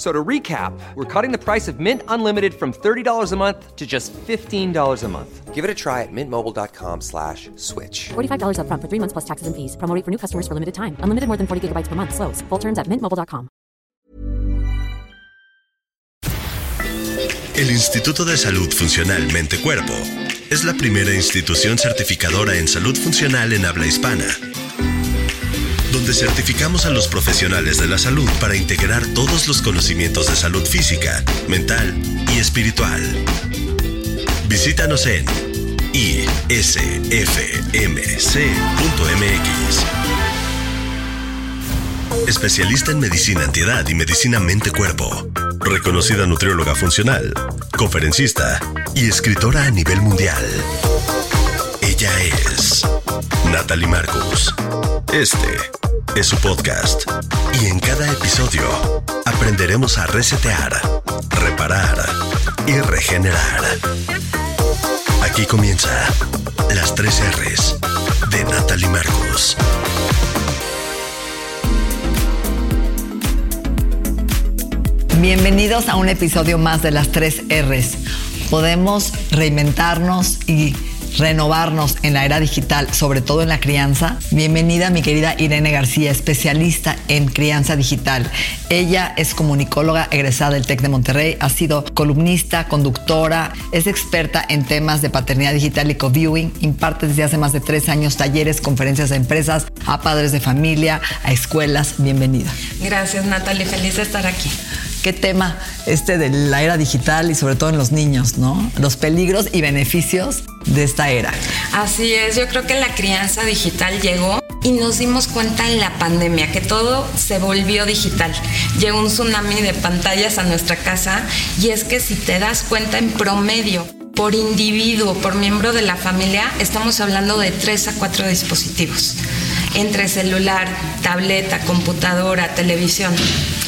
So to recap, we're cutting the price of Mint Unlimited from $30 a month to just $15 a month. Give it a try at mintmobile.com slash switch. $45 up front for three months plus taxes and fees. Promo rate for new customers for limited time. Unlimited more than 40 gigabytes per month. Slows. Full terms at mintmobile.com. El Instituto de Salud Funcional Mente Cuerpo es la primera institución certificadora en salud funcional en habla hispana donde certificamos a los profesionales de la salud para integrar todos los conocimientos de salud física, mental y espiritual. Visítanos en isfmc.mx. Especialista en medicina antiedad y medicina mente-cuerpo. Reconocida nutrióloga funcional, conferencista y escritora a nivel mundial. Ella es Natalie Marcus. Este es su podcast y en cada episodio aprenderemos a resetear, reparar y regenerar. Aquí comienza las tres R's de Natalie Marcos. Bienvenidos a un episodio más de las tres R's. Podemos reinventarnos y renovarnos en la era digital, sobre todo en la crianza. Bienvenida mi querida Irene García, especialista en crianza digital. Ella es comunicóloga egresada del TEC de Monterrey, ha sido columnista, conductora, es experta en temas de paternidad digital y co-viewing, imparte desde hace más de tres años talleres, conferencias a empresas, a padres de familia, a escuelas. Bienvenida. Gracias Natalie, feliz de estar aquí qué tema este de la era digital y sobre todo en los niños, ¿no? Los peligros y beneficios de esta era. Así es, yo creo que la crianza digital llegó y nos dimos cuenta en la pandemia que todo se volvió digital. Llegó un tsunami de pantallas a nuestra casa y es que si te das cuenta en promedio, por individuo, por miembro de la familia, estamos hablando de tres a cuatro dispositivos entre celular, tableta, computadora, televisión.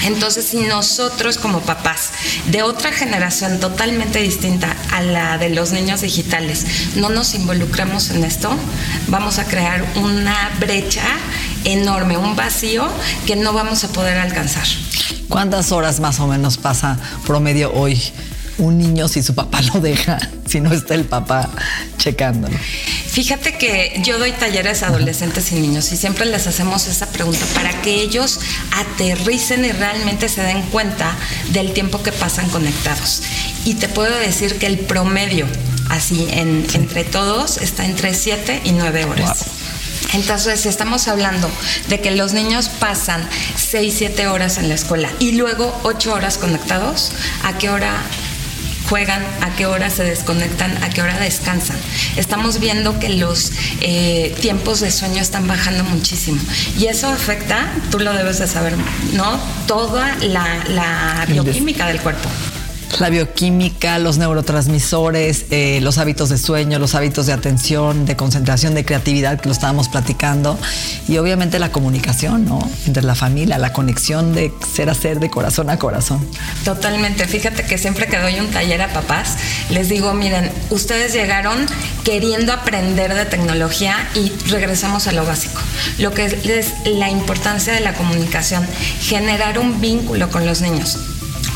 Entonces, si nosotros como papás de otra generación totalmente distinta a la de los niños digitales no nos involucramos en esto, vamos a crear una brecha enorme, un vacío que no vamos a poder alcanzar. ¿Cuántas horas más o menos pasa promedio hoy un niño si su papá lo deja, si no está el papá checándolo? Fíjate que yo doy talleres a adolescentes y niños y siempre les hacemos esa pregunta para que ellos aterricen y realmente se den cuenta del tiempo que pasan conectados. Y te puedo decir que el promedio, así entre todos, está entre 7 y 9 horas. Entonces, si estamos hablando de que los niños pasan 6, 7 horas en la escuela y luego 8 horas conectados, ¿a qué hora juegan, a qué hora se desconectan, a qué hora descansan. Estamos viendo que los eh, tiempos de sueño están bajando muchísimo y eso afecta, tú lo debes de saber, ¿no? Toda la bioquímica del cuerpo la bioquímica, los neurotransmisores, eh, los hábitos de sueño, los hábitos de atención, de concentración, de creatividad, que lo estábamos platicando, y obviamente la comunicación, ¿no? Entre la familia, la conexión de ser a ser, de corazón a corazón. Totalmente. Fíjate que siempre que doy un taller a papás, les digo, miren, ustedes llegaron queriendo aprender de tecnología y regresamos a lo básico. Lo que es la importancia de la comunicación, generar un vínculo con los niños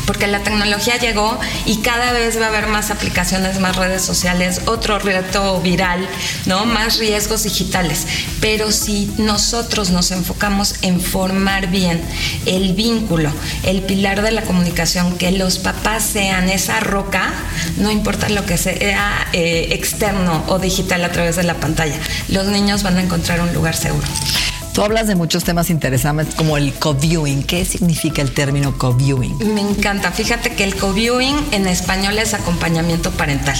porque la tecnología llegó y cada vez va a haber más aplicaciones, más redes sociales, otro reto viral, ¿no? Más riesgos digitales. Pero si nosotros nos enfocamos en formar bien el vínculo, el pilar de la comunicación, que los papás sean esa roca, no importa lo que sea eh, externo o digital a través de la pantalla, los niños van a encontrar un lugar seguro. Tú hablas de muchos temas interesantes como el co-viewing. ¿Qué significa el término co-viewing? Me encanta. Fíjate que el co-viewing en español es acompañamiento parental.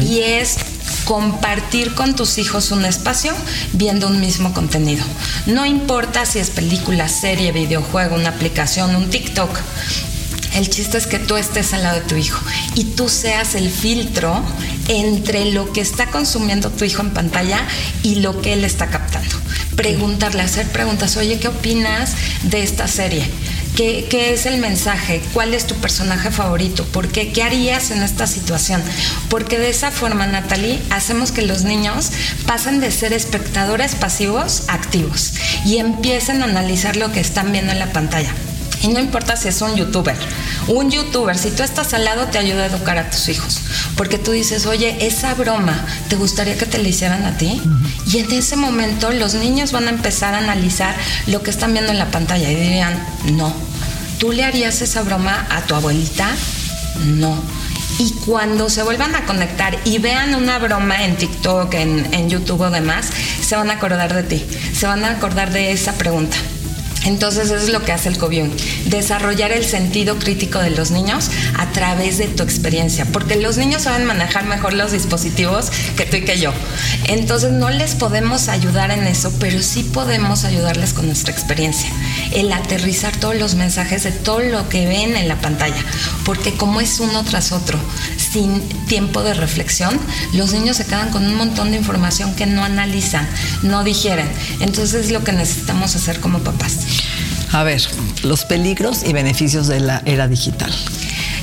Y es compartir con tus hijos un espacio viendo un mismo contenido. No importa si es película, serie, videojuego, una aplicación, un TikTok. El chiste es que tú estés al lado de tu hijo y tú seas el filtro entre lo que está consumiendo tu hijo en pantalla y lo que él está captando. Preguntarle, hacer preguntas, oye, ¿qué opinas de esta serie? ¿Qué, ¿Qué, es el mensaje? ¿Cuál es tu personaje favorito? ¿Por qué? ¿Qué harías en esta situación? Porque de esa forma, Natalie, hacemos que los niños pasen de ser espectadores pasivos a activos y empiecen a analizar lo que están viendo en la pantalla. Y no importa si es un youtuber. Un youtuber, si tú estás al lado, te ayuda a educar a tus hijos. Porque tú dices, oye, esa broma, ¿te gustaría que te la hicieran a ti? Y en ese momento los niños van a empezar a analizar lo que están viendo en la pantalla y dirían, no, ¿tú le harías esa broma a tu abuelita? No. Y cuando se vuelvan a conectar y vean una broma en TikTok, en, en YouTube o demás, se van a acordar de ti, se van a acordar de esa pregunta. Entonces eso es lo que hace el Cobium, desarrollar el sentido crítico de los niños a través de tu experiencia, porque los niños saben manejar mejor los dispositivos que tú y que yo. Entonces no les podemos ayudar en eso, pero sí podemos ayudarles con nuestra experiencia, el aterrizar todos los mensajes de todo lo que ven en la pantalla, porque como es uno tras otro, sin tiempo de reflexión, los niños se quedan con un montón de información que no analizan, no digieren. Entonces es lo que necesitamos hacer como papás. A ver, los peligros y beneficios de la era digital.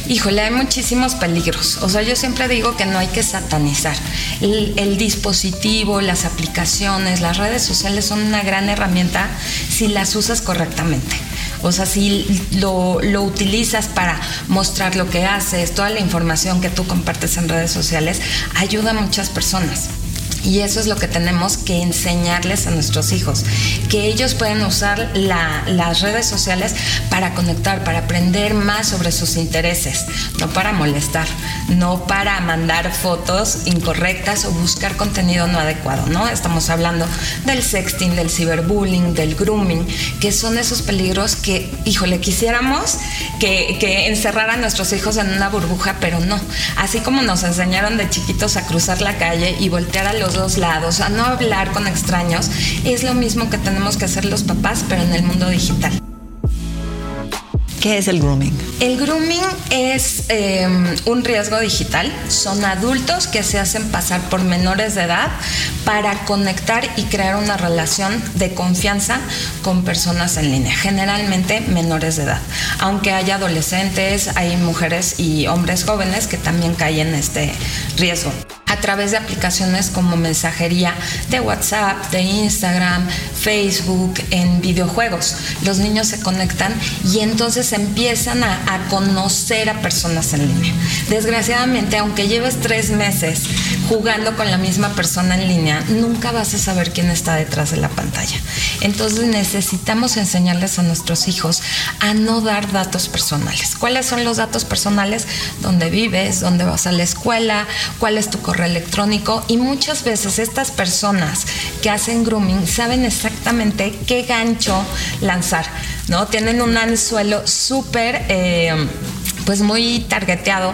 Híjole, hay muchísimos peligros. O sea, yo siempre digo que no hay que satanizar. El, el, dispositivo, las aplicaciones, las redes sociales son una gran herramienta si las usas correctamente. O sea, si lo, lo, utilizas para mostrar lo que haces, toda la información que tú compartes en redes sociales, ayuda a muchas personas. Y eso es lo que tenemos que enseñarles a nuestros hijos, que ellos pueden usar la, las redes sociales para conectar, para aprender más sobre sus intereses, no para molestar, no para mandar fotos incorrectas o buscar contenido no adecuado, ¿no? Estamos hablando del sexting, del ciberbullying, del grooming, que son esos peligros que, híjole, quisiéramos que, que encerraran a nuestros hijos en una burbuja, pero no. Así como nos enseñaron de chiquitos a cruzar la calle y voltear a los dos lados, a no hablar con extraños, es lo mismo que tenemos que hacer los papás, pero en el mundo digital. ¿Qué es el grooming? El grooming es eh, un riesgo digital. Son adultos que se hacen pasar por menores de edad para conectar y crear una relación de confianza con personas en línea, generalmente menores de edad. Aunque haya adolescentes, hay mujeres y hombres jóvenes que también caen en este riesgo a través de aplicaciones como mensajería de WhatsApp, de Instagram, Facebook, en videojuegos. Los niños se conectan y entonces empiezan a, a, conocer a personas en línea. Desgraciadamente, aunque lleves tres meses jugando con la misma persona en línea, nunca vas a saber quién está detrás de la pantalla. Entonces necesitamos enseñarles a nuestros hijos a no dar datos personales. ¿Cuáles son los datos personales? ¿Dónde vives? ¿Dónde vas a la escuela? ¿Cuál es tu correo electrónico? Y muchas veces estas personas que hacen grooming saben exactamente qué gancho lanzar, ¿no? Tienen un anzuelo súper, eh, pues muy targeteado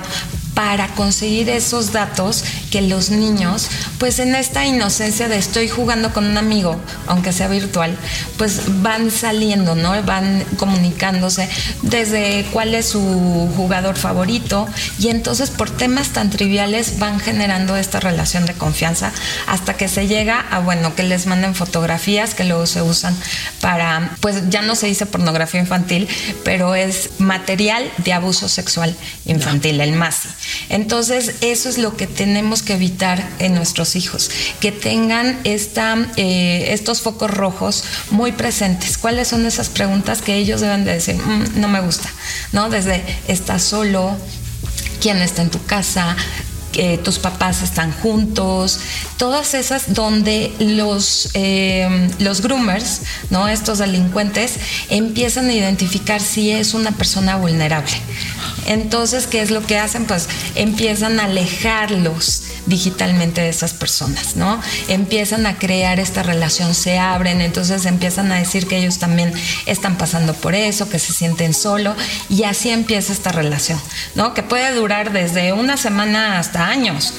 para conseguir esos datos que los niños, pues en esta inocencia de estoy jugando con un amigo, aunque sea virtual, pues van saliendo, ¿no? Van comunicándose desde cuál es su jugador favorito y entonces por temas tan triviales van generando esta relación de confianza hasta que se llega a, bueno, que les manden fotografías que luego se usan para, pues ya no se dice pornografía infantil, pero es material de abuso sexual infantil, no. el MASI. Entonces, eso es lo que tenemos que evitar en nuestros hijos, que tengan esta, eh, estos focos rojos muy presentes. ¿Cuáles son esas preguntas que ellos deben de decir, mmm, no me gusta? ¿No? Desde, ¿estás solo? ¿Quién está en tu casa? Eh, tus papás están juntos, todas esas donde los, eh, los groomers, ¿no? estos delincuentes, empiezan a identificar si es una persona vulnerable. Entonces, ¿qué es lo que hacen? Pues empiezan a alejarlos digitalmente de esas personas, ¿no? Empiezan a crear esta relación, se abren, entonces empiezan a decir que ellos también están pasando por eso, que se sienten solo y así empieza esta relación, ¿no? Que puede durar desde una semana hasta años.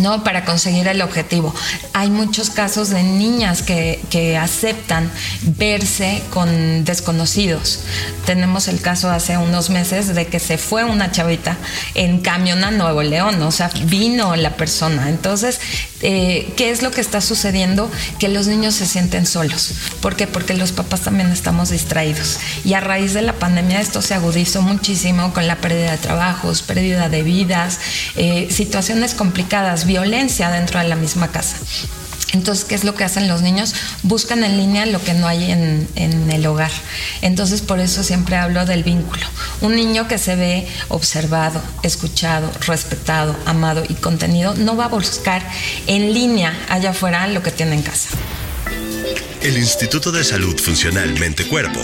¿No? Para conseguir el objetivo. Hay muchos casos de niñas que, que, aceptan verse con desconocidos. Tenemos el caso hace unos meses de que se fue una chavita en camión a Nuevo León, o sea, vino la persona. Entonces, eh, ¿qué es lo que está sucediendo? Que los niños se sienten solos. ¿Por qué? Porque los papás también estamos distraídos. Y a raíz de la pandemia esto se agudizó muchísimo con la pérdida de trabajos, pérdida de vidas, eh, situaciones complicadas, violencia dentro de la misma casa. Entonces, ¿qué es lo que hacen los niños? Buscan en línea lo que no hay en, en, el hogar. Entonces, por eso siempre hablo del vínculo. Un niño que se ve observado, escuchado, respetado, amado y contenido, no va a buscar en línea allá afuera lo que tiene en casa. El Instituto de Salud Funcional Mente Cuerpo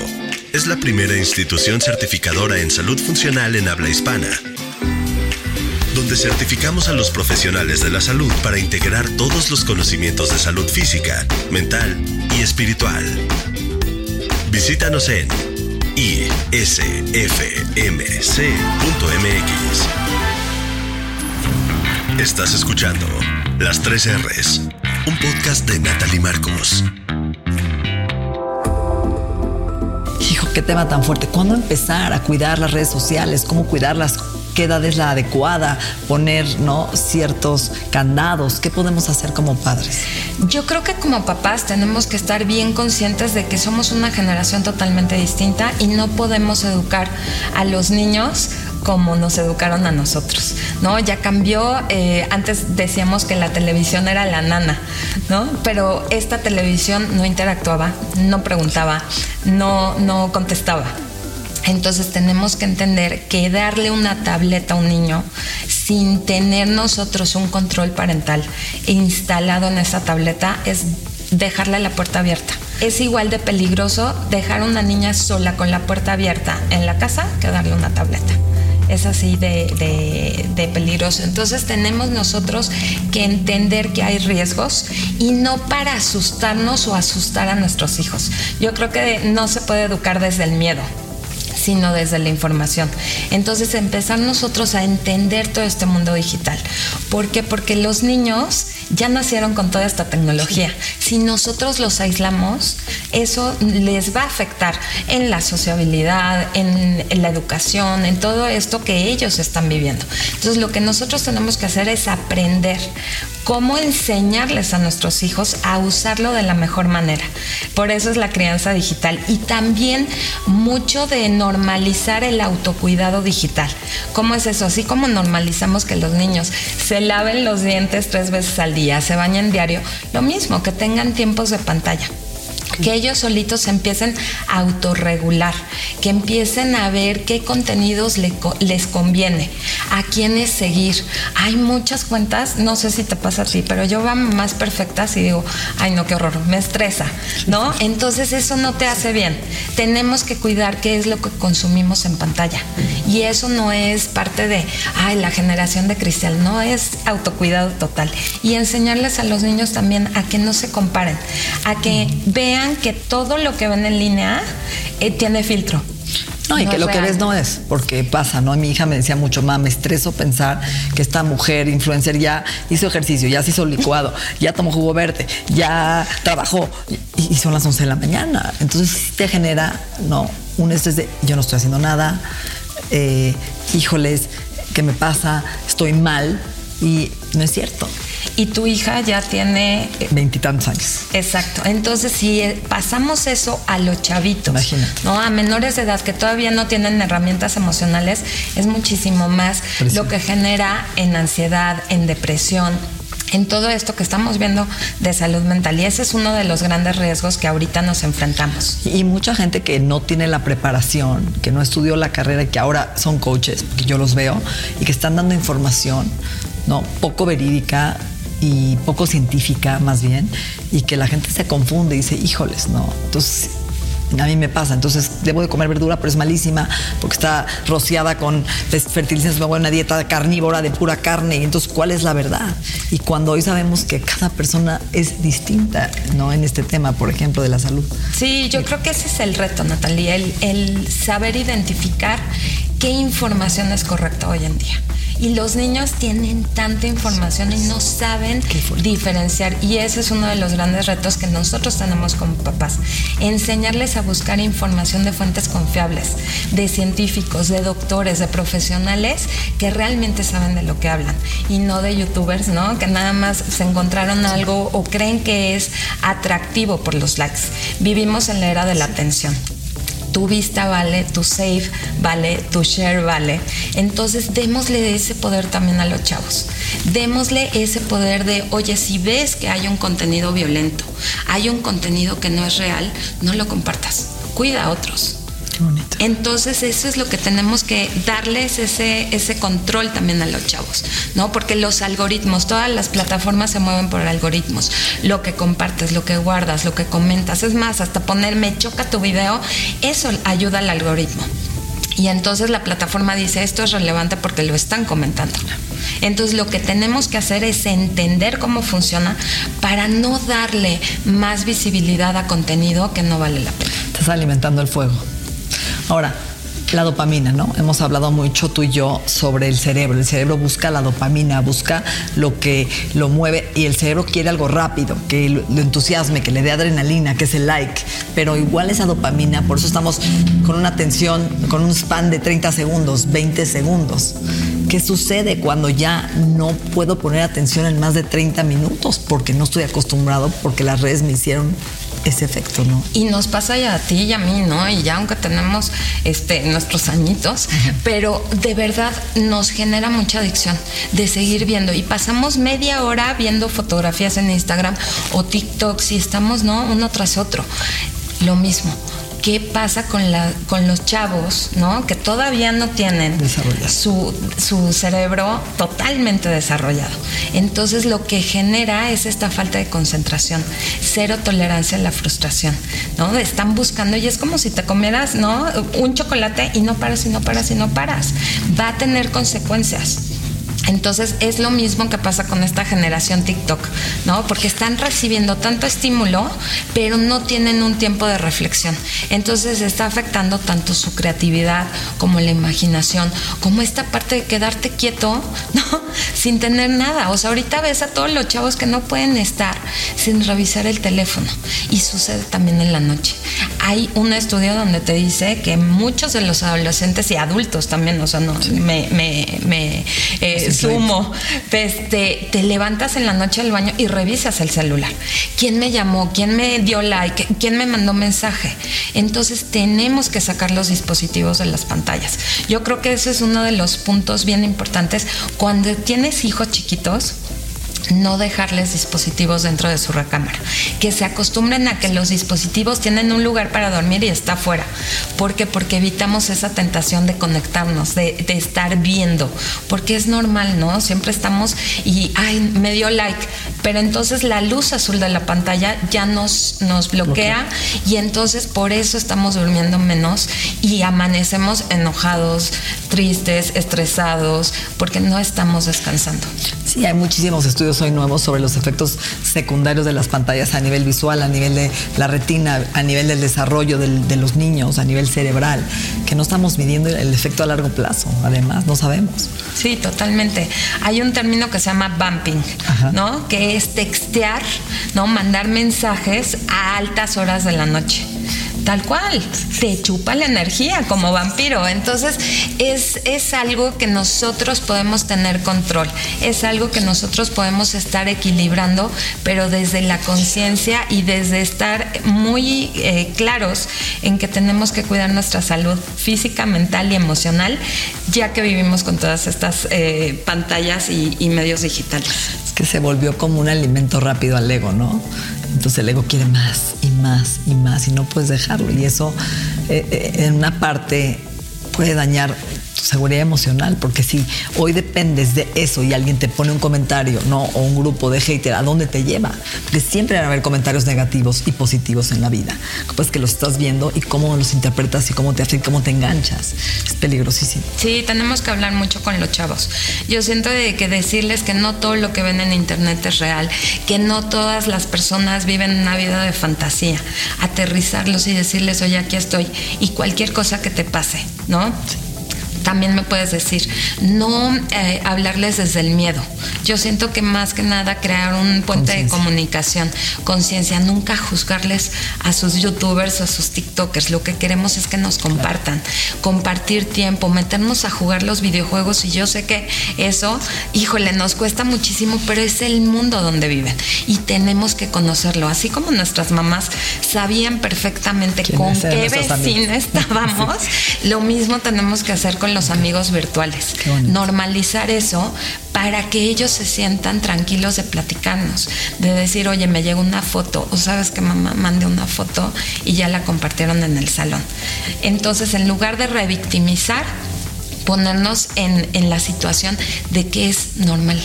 es la primera institución certificadora en salud funcional en habla hispana donde certificamos a los profesionales de la salud para integrar todos los conocimientos de salud física, mental y espiritual. Visítanos en isfmc.mx. Estás escuchando Las 3 R's, un podcast de Natalie Marcos. Hijo, qué tema tan fuerte. ¿Cuándo empezar a cuidar las redes sociales? ¿Cómo cuidarlas? Qué edad es la adecuada, poner ¿no? ciertos candados. ¿Qué podemos hacer como padres? Yo creo que como papás tenemos que estar bien conscientes de que somos una generación totalmente distinta y no podemos educar a los niños como nos educaron a nosotros, ¿no? Ya cambió, eh, antes decíamos que la televisión era la nana, ¿no? Pero esta televisión no interactuaba, no preguntaba, no, no contestaba, entonces tenemos que entender que darle una tableta a un niño sin tener nosotros un control parental instalado en esa tableta es dejarle la puerta abierta. Es igual de peligroso dejar a una niña sola con la puerta abierta en la casa que darle una tableta es así de, de, peligroso. Entonces tenemos nosotros que entender que hay riesgos y no para asustarnos o asustar a nuestros hijos. Yo creo que no se puede educar desde el miedo sino desde la información. Entonces empezar nosotros a entender todo este mundo digital. ¿Por qué? Porque los niños ya nacieron con toda esta tecnología. Si nosotros los aislamos, eso les va a afectar en la sociabilidad, en, la educación, en todo esto que ellos están viviendo. Entonces lo que nosotros tenemos que hacer es aprender cómo enseñarles a nuestros hijos a usarlo de la mejor manera. Por eso es la crianza digital y también mucho de normalizar el autocuidado digital. ¿Cómo es eso? Así como normalizamos que los niños se laven los dientes tres veces al día, se bañen diario, lo mismo, que tengan tiempos de pantalla que ellos solitos empiecen a autorregular, que empiecen a ver qué contenidos les conviene, a quiénes seguir. Hay muchas cuentas, no sé si te pasa a pero yo veo más perfectas y digo, ay no, qué horror, me estresa, ¿no? Entonces eso no te hace bien. Tenemos que cuidar qué es lo que consumimos en pantalla. Y eso no es parte de, ay, la generación de cristal, no es autocuidado total. Y enseñarles a los niños también a que no se comparen, a que vean que todo lo que ven en línea eh, tiene filtro. No, y que lo que ves no es, porque pasa, ¿no? Mi hija me decía mucho, mamá, me estreso pensar que esta mujer influencer ya hizo ejercicio, ya se hizo licuado, ya tomó jugo verde, ya trabajó, y, son las 11 de la mañana. Entonces te genera, no, un estrés de, yo no estoy haciendo nada, eh, híjoles, ¿qué me pasa? Estoy mal, y no es cierto y tu hija ya tiene veintitantos años. Exacto. Entonces, si eh, pasamos eso a los chavitos, Imagínate. ¿no? A menores de edad que todavía no tienen herramientas emocionales, es muchísimo más lo que genera en ansiedad, en depresión, en todo esto que estamos viendo de salud mental. Y ese es uno de los grandes riesgos que ahorita nos enfrentamos. Y mucha gente que no tiene la preparación, que no estudió la carrera y que ahora son coaches, que yo los veo, y que están dando información, ¿no? Poco verídica, y poco científica más bien, y que la gente se confunde y dice, híjoles, no. Entonces, a mí me pasa, entonces debo de comer verdura, pero es malísima porque está rociada con fertilizantes, me voy a una dieta carnívora de pura carne, y entonces, ¿cuál es la verdad? Y cuando hoy sabemos que cada persona es distinta, ¿no? En este tema, por ejemplo, de la salud. Sí, yo creo que ese es el reto, Natalia, el, el saber identificar qué información es correcta hoy en día Y los niños tienen tanta información y no saben diferenciar. Y ese es uno de los grandes retos que nosotros tenemos como papás. Enseñarles a buscar información de fuentes confiables, de científicos, de doctores, de profesionales que realmente saben de lo que hablan y no de youtubers, ¿no? Que nada más se encontraron algo o creen que es atractivo por los likes. Vivimos en la era de la atención tu vista vale, tu save vale, tu share vale. Entonces démosle ese poder también a los chavos. Démosle ese poder de, oye, si ves que hay un contenido violento, hay un contenido que no es real, no lo compartas. Cuida a otros. Entonces eso es lo que tenemos que darles ese, ese control también a los chavos, ¿no? Porque los algoritmos, todas las plataformas se mueven por algoritmos. Lo que compartes, lo que guardas, lo que comentas, es más, hasta ponerme choca tu video, eso ayuda al algoritmo. Y entonces la plataforma dice, esto es relevante porque lo están comentando. Entonces lo que tenemos que hacer es entender cómo funciona para no darle más visibilidad a contenido que no vale la pena. Estás alimentando el fuego. Ahora, la dopamina, ¿no? Hemos hablado mucho tú y yo sobre el cerebro. El cerebro busca la dopamina, busca lo que lo mueve y el cerebro quiere algo rápido, que lo, entusiasme, que le dé adrenalina, que es el like. Pero igual esa dopamina, por eso estamos con una atención, con un span de 30 segundos, 20 segundos. ¿Qué sucede cuando ya no puedo poner atención en más de 30 minutos? Porque no estoy acostumbrado, porque las redes me hicieron ese efecto, ¿no? Y nos pasa ya a ti y a mí, ¿no? Y ya aunque tenemos este, nuestros añitos, pero de verdad nos genera mucha adicción de seguir viendo. Y pasamos media hora viendo fotografías en Instagram o TikTok si estamos, ¿no? Uno tras otro. Lo mismo qué pasa con, la, con los chavos, ¿no? Que todavía no tienen su, su, cerebro totalmente desarrollado. Entonces lo que genera es esta falta de concentración, cero tolerancia a la frustración, ¿no? Están buscando y es como si te comieras, ¿no? Un chocolate y no paras y no paras y no paras. Va a tener consecuencias. Entonces es lo mismo que pasa con esta generación TikTok, ¿no? Porque están recibiendo tanto estímulo, pero no tienen un tiempo de reflexión. Entonces está afectando tanto su creatividad como la imaginación, como esta parte de quedarte quieto, ¿no? Sin tener nada. O sea, ahorita ves a todos los chavos que no pueden estar sin revisar el teléfono. Y sucede también en la noche. Hay un estudio donde te dice que muchos de los adolescentes y adultos también, o sea, no, me, me, me eh, sumo. Este, te levantas en la noche del baño y revisas el celular. ¿Quién me llamó? ¿Quién me dio like? ¿Quién me mandó mensaje? Entonces tenemos que sacar los dispositivos de las pantallas. Yo creo que ese es uno de los puntos bien importantes. Cuando tienes hijos chiquitos, no dejarles dispositivos dentro de su recámara, que se acostumbren a que los dispositivos tienen un lugar para dormir y está afuera. ¿Por qué? Porque evitamos esa tentación de conectarnos, de, estar viendo, porque es normal, ¿no? Siempre estamos y, ay, me dio like, pero entonces la luz azul de la pantalla ya nos, nos bloquea y entonces por eso estamos durmiendo menos y amanecemos enojados, tristes, estresados, porque no estamos descansando. Sí, hay muchísimos estudios hoy nuevos sobre los efectos secundarios de las pantallas a nivel visual, a nivel de la retina, a nivel del desarrollo de los niños, a nivel cerebral, que no estamos midiendo el efecto a largo plazo, además, no sabemos. Sí, totalmente. Hay un término que se llama bumping, ¿no? Que es textear, ¿no? Mandar mensajes a altas horas de la noche. Tal cual, te chupa la energía como vampiro. Entonces es, es algo que nosotros podemos tener control, es algo que nosotros podemos estar equilibrando, pero desde la conciencia y desde estar muy eh, claros en que tenemos que cuidar nuestra salud física, mental y emocional, ya que vivimos con todas estas eh, pantallas y, y medios digitales. Es que se volvió como un alimento rápido al ego, ¿no? Entonces el ego quiere más y más y más y no puedes dejarlo. Y eso eh, eh, en una parte puede dañar tu seguridad emocional, porque si hoy dependes de eso y alguien te pone un comentario, ¿no? O un grupo de hater, ¿a dónde te lleva? Porque siempre van a haber comentarios negativos y positivos en la vida. Pues que los estás viendo y cómo los interpretas y cómo te afecta, cómo te enganchas. Es peligrosísimo. Sí, tenemos que hablar mucho con los chavos. Yo siento que decirles que no todo lo que ven en internet es real, que no todas las personas viven una vida de fantasía. Aterrizarlos y decirles, oye, aquí estoy. Y cualquier cosa que te pase, ¿no? want también me puedes decir, no eh, hablarles desde el miedo. Yo siento que más que nada crear un puente de comunicación, conciencia, nunca juzgarles a sus youtubers o a sus tiktokers. Lo que queremos es que nos compartan, compartir tiempo, meternos a jugar los videojuegos y yo sé que eso, híjole, nos cuesta muchísimo, pero es el mundo donde viven y tenemos que conocerlo. Así como nuestras mamás sabían perfectamente con qué vecino estábamos, lo mismo tenemos que hacer con los amigos virtuales. Normalizar eso para que ellos se sientan tranquilos de platicarnos, de decir, oye, me llegó una foto, o sabes que mamá mandé una foto y ya la compartieron en el salón. Entonces, en lugar de revictimizar, ponernos en, en, la situación de que es normal.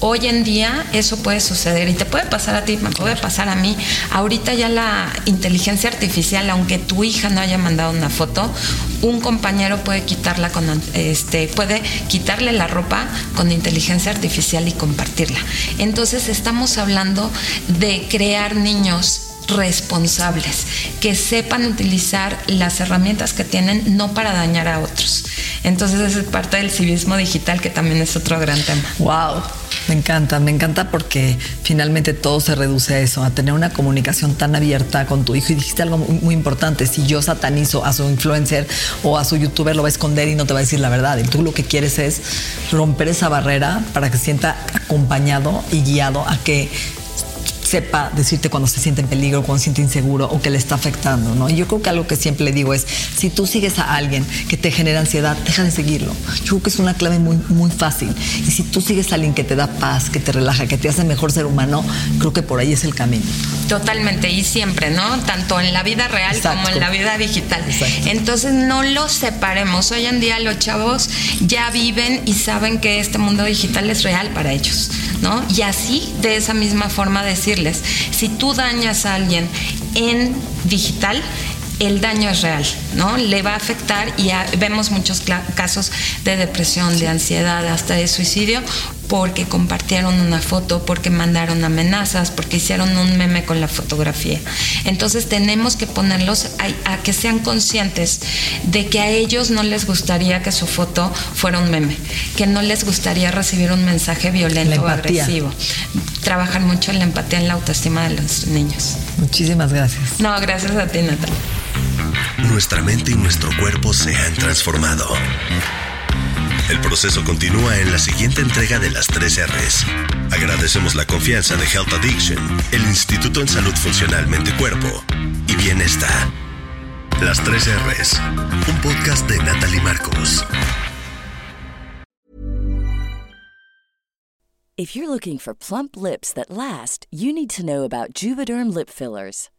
Hoy en día eso puede suceder y te puede pasar a ti, me puede pasar a mí. Ahorita ya la inteligencia artificial, aunque tu hija no haya mandado una foto, un compañero puede quitarla con este puede quitarle la ropa con inteligencia artificial y compartirla. Entonces estamos hablando de crear niños responsables, que sepan utilizar las herramientas que tienen no para dañar a otros. Entonces esa es parte del civismo digital que también es otro gran tema. Wow, me encanta, me encanta porque finalmente todo se reduce a eso, a tener una comunicación tan abierta con tu hijo. Y dijiste algo muy, importante, si yo satanizo a su influencer o a su youtuber, lo va a esconder y no te va a decir la verdad. Y tú lo que quieres es romper esa barrera para que se sienta acompañado y guiado a que sepa decirte cuando se siente en peligro, cuando se siente inseguro o que le está afectando, ¿no? Y yo creo que algo que siempre le digo es, si tú sigues a alguien que te genera ansiedad, deja de seguirlo. Yo creo que es una clave muy, muy fácil. Y si tú sigues a alguien que te da paz, que te relaja, que te hace mejor ser humano, creo que por ahí es el camino. Totalmente, y siempre, ¿no? Tanto en la vida real como en la vida digital. Entonces, no los separemos. Hoy en día los chavos ya viven y saben que este mundo digital es real para ellos, ¿no? Y así, de esa misma forma, decir si tú dañas a alguien en digital, el daño es real, ¿no? Le va a afectar y vemos muchos casos de depresión, de ansiedad, hasta de suicidio porque compartieron una foto, porque mandaron amenazas, porque hicieron un meme con la fotografía. Entonces tenemos que ponerlos a, que sean conscientes de que a ellos no les gustaría que su foto fuera un meme, que no les gustaría recibir un mensaje violento o agresivo. Trabajan mucho en la empatía, en la autoestima de los niños. Muchísimas gracias. No, gracias a ti, Natalia. Nuestra mente y nuestro cuerpo se han transformado. El proceso continúa en la siguiente entrega de las 3 R's. Agradecemos la confianza de Health Addiction, el Instituto en Salud Funcional Mente Cuerpo y Bienestar. Las 3 R's, un podcast de Natalie Marcos. If you're looking for plump lips that last, you need to know about Juvederm lip fillers.